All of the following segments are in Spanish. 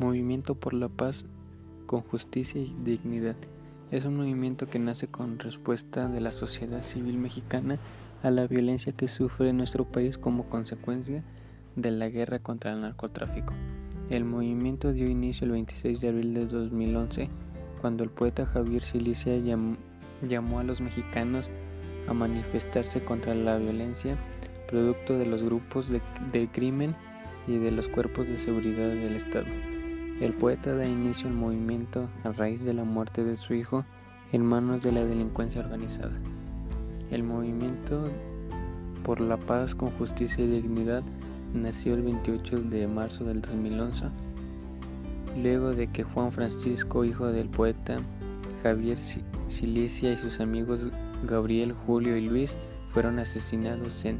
Movimiento por la Paz con Justicia y Dignidad. Es un movimiento que nace con respuesta de la sociedad civil mexicana a la violencia que sufre nuestro país como consecuencia de la guerra contra el narcotráfico. El movimiento dio inicio el 26 de abril de 2011, cuando el poeta Javier Silicia llamó a los mexicanos a manifestarse contra la violencia producto de los grupos de, crimen y de los cuerpos de seguridad del Estado. El poeta da inicio al movimiento a raíz de la muerte de su hijo en manos de la delincuencia organizada. El movimiento por la paz con justicia y dignidad nació el 28 de marzo del 2011, luego de que Juan Francisco, hijo del poeta Javier Silicia y sus amigos Gabriel, Julio y Luis fueron asesinados en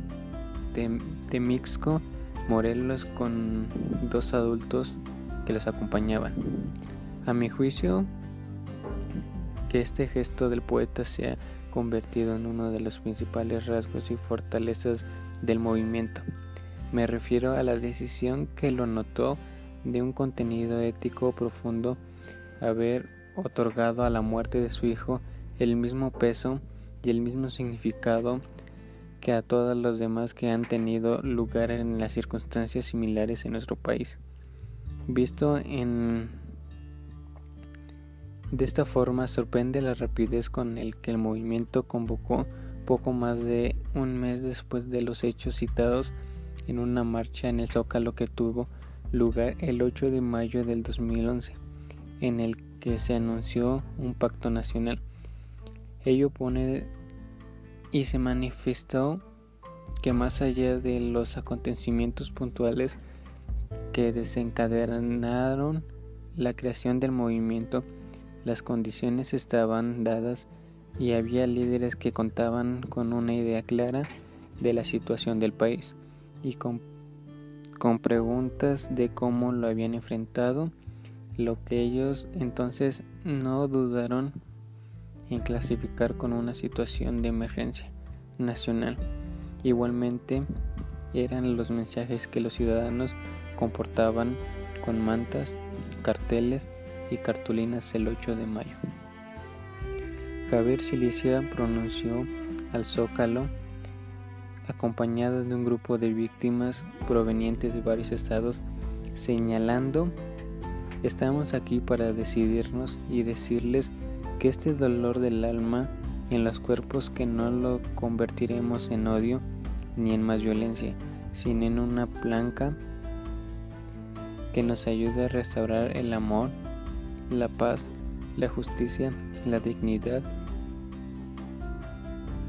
Temixco, Morelos, con dos adultos que los acompañaban. A mi juicio, que este gesto del poeta se ha convertido en uno de los principales rasgos y fortalezas del movimiento. Me refiero a la decisión que lo notó de un contenido ético profundo haber otorgado a la muerte de su hijo el mismo peso y el mismo significado que a todos los demás que han tenido lugar en las circunstancias similares en nuestro país. Visto en de esta forma sorprende la rapidez con el que el movimiento convocó poco más de un mes después de los hechos citados en una marcha en el Zócalo que tuvo lugar el 8 de mayo del 2011, en el que se anunció un pacto nacional. Ello pone y se manifestó que más allá de los acontecimientos puntuales que desencadenaron la creación del movimiento, las condiciones estaban dadas y había líderes que contaban con una idea clara de la situación del país y con, con preguntas de cómo lo habían enfrentado, lo que ellos entonces no dudaron en clasificar con una situación de emergencia nacional. Igualmente eran los mensajes que los ciudadanos comportaban con mantas, carteles y cartulinas el 8 de mayo. Javier Silicia pronunció al Zócalo acompañado de un grupo de víctimas provenientes de varios estados, señalando, estamos aquí para decidirnos y decirles que este dolor del alma en los cuerpos que no lo convertiremos en odio ni en más violencia, sino en una planca que nos ayude a restaurar el amor, la paz, la justicia, la dignidad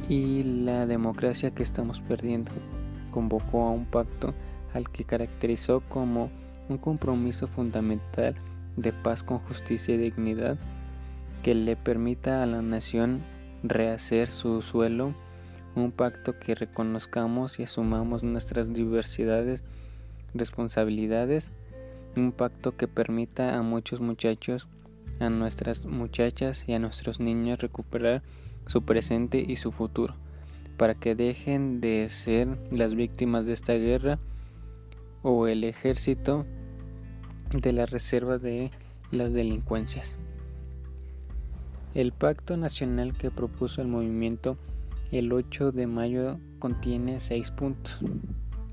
y la democracia que estamos perdiendo. Convocó a un pacto al que caracterizó como un compromiso fundamental de paz con justicia y dignidad que le permita a la nación rehacer su suelo, un pacto que reconozcamos y asumamos nuestras diversidades, responsabilidades, un pacto que permita a muchos muchachos, a nuestras muchachas y a nuestros niños recuperar su presente y su futuro, para que dejen de ser las víctimas de esta guerra o el ejército de la reserva de las delincuencias. El pacto nacional que propuso el movimiento el 8 de mayo contiene seis puntos,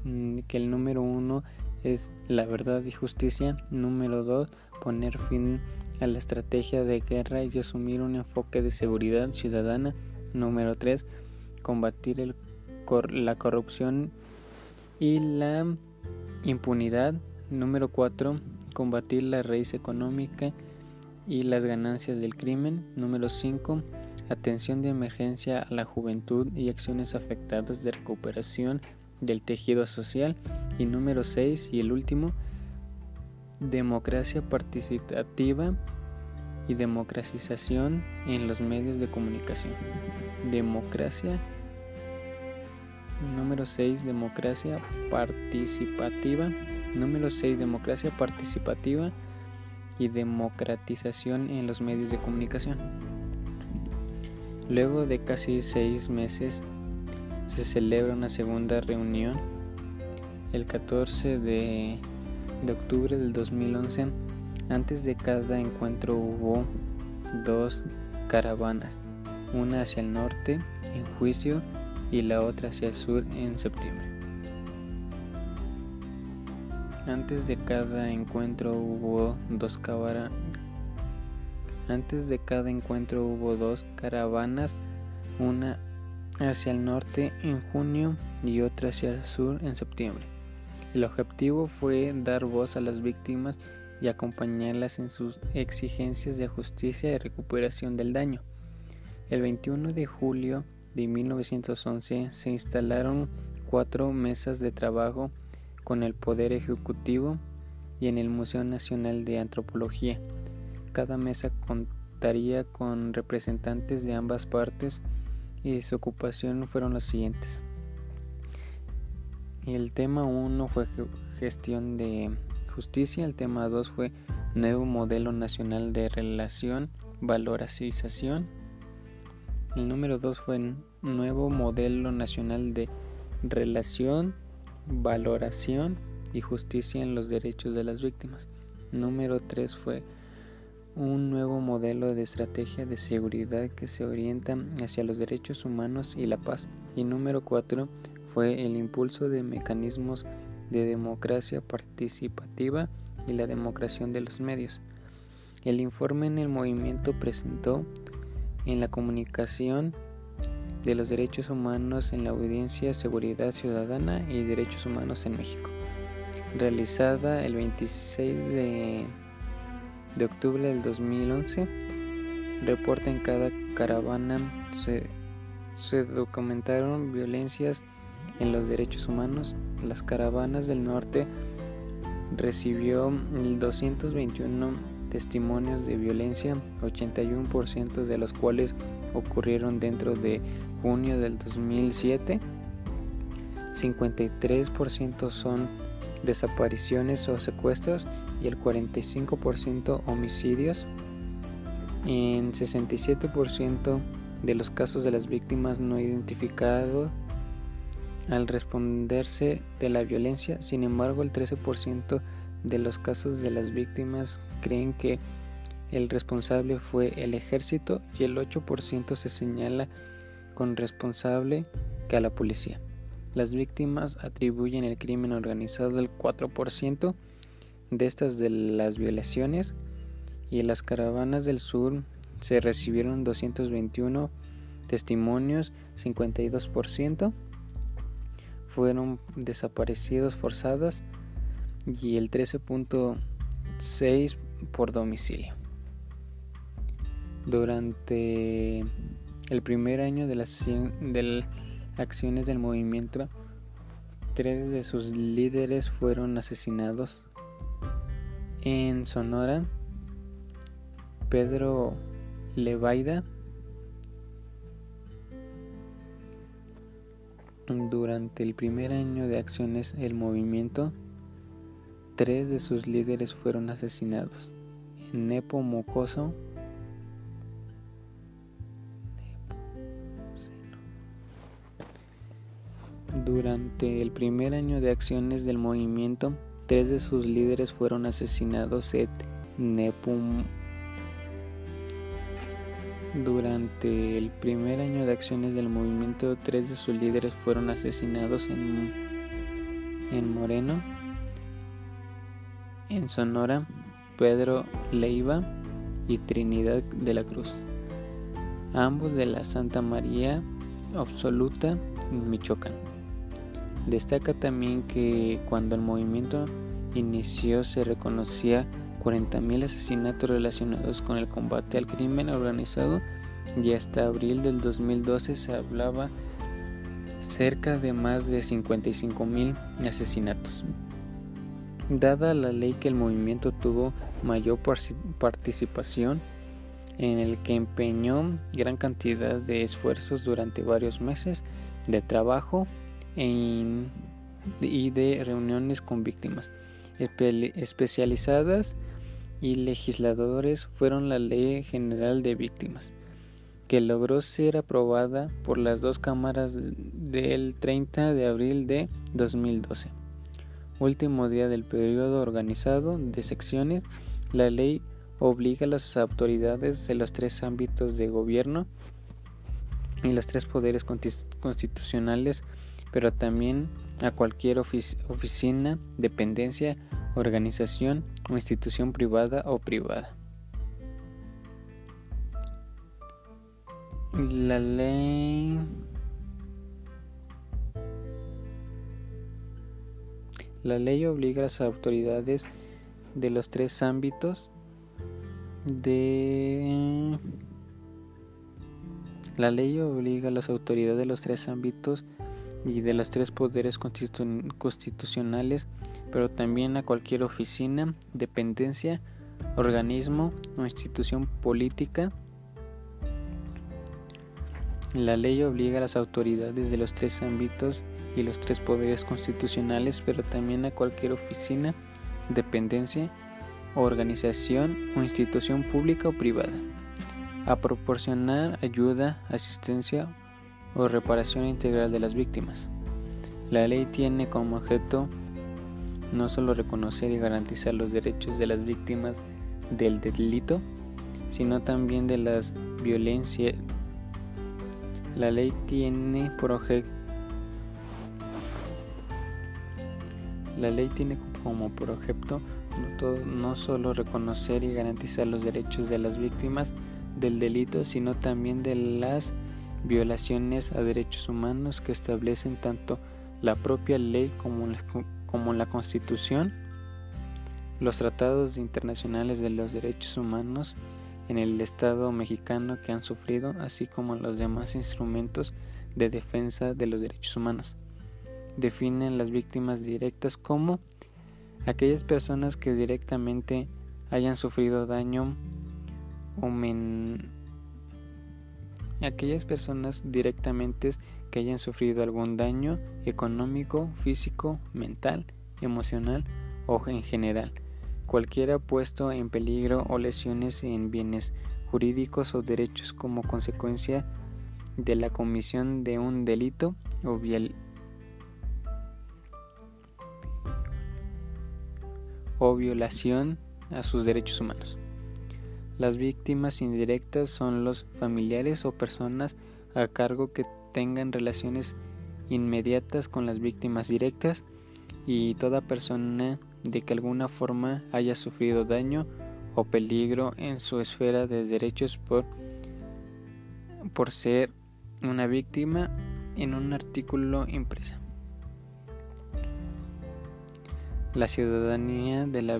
mm, que el número uno es la verdad y justicia, número dos poner fin a la estrategia de guerra y asumir un enfoque de seguridad ciudadana. Número 3. Combatir el la corrupción y la impunidad. Número 4. Combatir la raíz económica y las ganancias del crimen. Número 5. Atención de emergencia a la juventud y acciones afectadas de recuperación del tejido social. Y número 6 y el último, democracia participativa y democratización en los medios de comunicación. Democracia. Número 6, democracia participativa. Número 6, democracia participativa y democratización en los medios de comunicación. Luego de casi seis meses se celebra una segunda reunión el 14 de de octubre del 2011 Antes de cada encuentro hubo dos caravanas, una hacia el norte en juicio y la otra hacia el sur en septiembre. Antes de cada encuentro hubo dos Antes de cada encuentro hubo dos caravanas, una hacia el norte en junio y otra hacia el sur en septiembre. El objetivo fue dar voz a las víctimas y acompañarlas en sus exigencias de justicia y recuperación del daño. El 21 de julio de 1911 se instalaron cuatro mesas de trabajo con el Poder Ejecutivo y en el Museo Nacional de Antropología. Cada mesa contaría con representantes de ambas partes y su ocupación fueron los siguientes. El tema 1 fue gestión de justicia, el tema 2 fue nuevo modelo nacional de relación, valorización. El número 2 fue nuevo modelo nacional de relación, valoración y justicia en los derechos de las víctimas. Número 3 fue un nuevo modelo de estrategia de seguridad que se orienta hacia los derechos humanos y la paz. Y número 4 fue el impulso de mecanismos de democracia participativa y la democracia de los medios. El informe en el movimiento presentó en la comunicación de los derechos humanos en la audiencia Seguridad Ciudadana y Derechos Humanos en México, realizada el 26 de de octubre del 2011 reporta en cada caravana se, documentaron violencias en los derechos humanos. Las caravanas del norte recibió 221 testimonios de violencia, 81% de los cuales ocurrieron dentro de junio del 2007. 53% son desapariciones o secuestros y el 45% homicidios. En 67% de los casos de las víctimas no identificados al responderse de la violencia, sin embargo el 13% de los casos de las víctimas creen que el responsable fue el ejército y el 8% se señala con responsable que a la policía. Las víctimas atribuyen el crimen organizado al 4%, de estas de las violaciones y en las caravanas del sur se recibieron 221 testimonios, 52% fueron desaparecidos forzadas y el 13.6 por domicilio. Durante el primer año de las, de las acciones del movimiento, tres de sus líderes fueron asesinados en Sonora, Pedro Levaida, durante el primer año de acciones el movimiento, tres de sus líderes fueron asesinados. En Nepo Mocoso, durante el primer año de acciones del movimiento, Tres de sus líderes fueron asesinados en Nepum. Durante el primer año de acciones del movimiento, tres de sus líderes fueron asesinados en, en Moreno, en Sonora, Pedro Leiva y Trinidad de la Cruz, ambos de la Santa María Absoluta, Michoacán. Destaca también que cuando el movimiento inició se reconocía 40.000 asesinatos relacionados con el combate al crimen organizado y hasta abril del 2012 se hablaba cerca de más de 55.000 asesinatos. Dada la ley que el movimiento tuvo mayor participación en el que empeñó gran cantidad de esfuerzos durante varios meses de trabajo y de reuniones con víctimas especializadas y legisladores fueron la Ley General de Víctimas, que logró ser aprobada por las dos cámaras del 30 de abril de 2012, último día del periodo organizado de secciones La ley obliga a las autoridades de los tres ámbitos de gobierno y los tres poderes constitucionales, pero también a cualquier oficina, dependencia, organización o institución privada o privada. La ley La ley obliga a las autoridades de los tres ámbitos de la ley obliga a las autoridades de los tres ámbitos y de los tres poderes constitucionales, pero también a cualquier oficina, dependencia, organismo o institución política. La ley obliga a las autoridades de los tres ámbitos y los tres poderes constitucionales, pero también a cualquier oficina, dependencia, organización o institución pública o privada, a proporcionar ayuda, asistencia o reparación integral de las víctimas. La ley tiene como objeto no solo reconocer y garantizar los derechos de las víctimas del delito, sino también de las violencias. La ley tiene por objeto La ley tiene como por objeto no, solo reconocer y garantizar los derechos de las víctimas del delito, sino también de las violaciones a derechos humanos que establecen tanto la propia ley como la, Constitución, los tratados internacionales de los derechos humanos en el Estado mexicano que han sufrido, así como los demás instrumentos de defensa de los derechos humanos. Definen las víctimas directas como aquellas personas que directamente hayan sufrido daño o men aquellas personas directamente que hayan sufrido algún daño económico, físico, mental, emocional o en general, cualquiera puesto en peligro o lesiones en bienes jurídicos o derechos como consecuencia de la comisión de un delito o, o violación a sus derechos humanos. Las víctimas indirectas son los familiares o personas a cargo que tengan relaciones inmediatas con las víctimas directas y toda persona de que alguna forma haya sufrido daño o peligro en su esfera de derechos por, por ser una víctima en un artículo impreso. La ciudadanía de la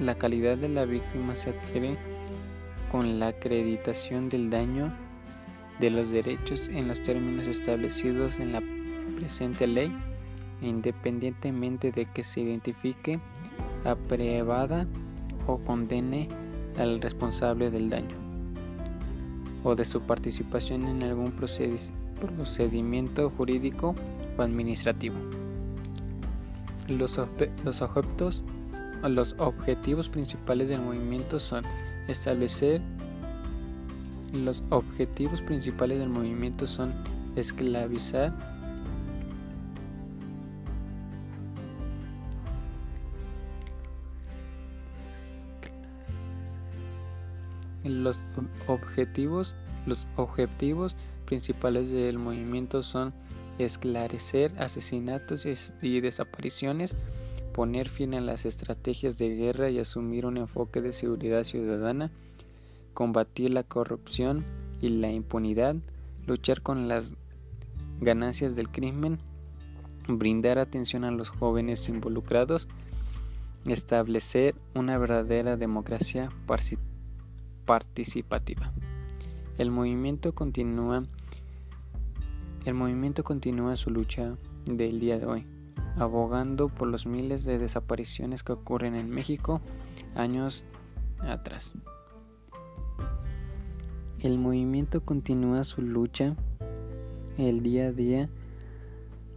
la calidad de la víctima se adquiere con la acreditación del daño de los derechos en los términos establecidos en la presente ley, independientemente de que se identifique, aprobada o condene al responsable del daño o de su participación en algún procedimiento jurídico o administrativo. Los, objetos, los objetivos principales del movimiento son establecer los objetivos principales del movimiento son esclavizar los objetivos los objetivos principales del movimiento son esclarecer asesinatos y desapariciones, poner fin a las estrategias de guerra y asumir un enfoque de seguridad ciudadana, combatir la corrupción y la impunidad, luchar con las ganancias del crimen, brindar atención a los jóvenes involucrados, establecer una verdadera democracia participativa. El movimiento continúa el movimiento continúa su lucha del día de hoy, abogando por los miles de desapariciones que ocurren en México años atrás. El movimiento continúa su lucha el día a día,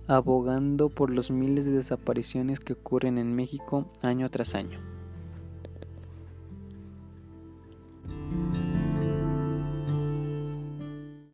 abogando por los miles de desapariciones que ocurren en México año tras año.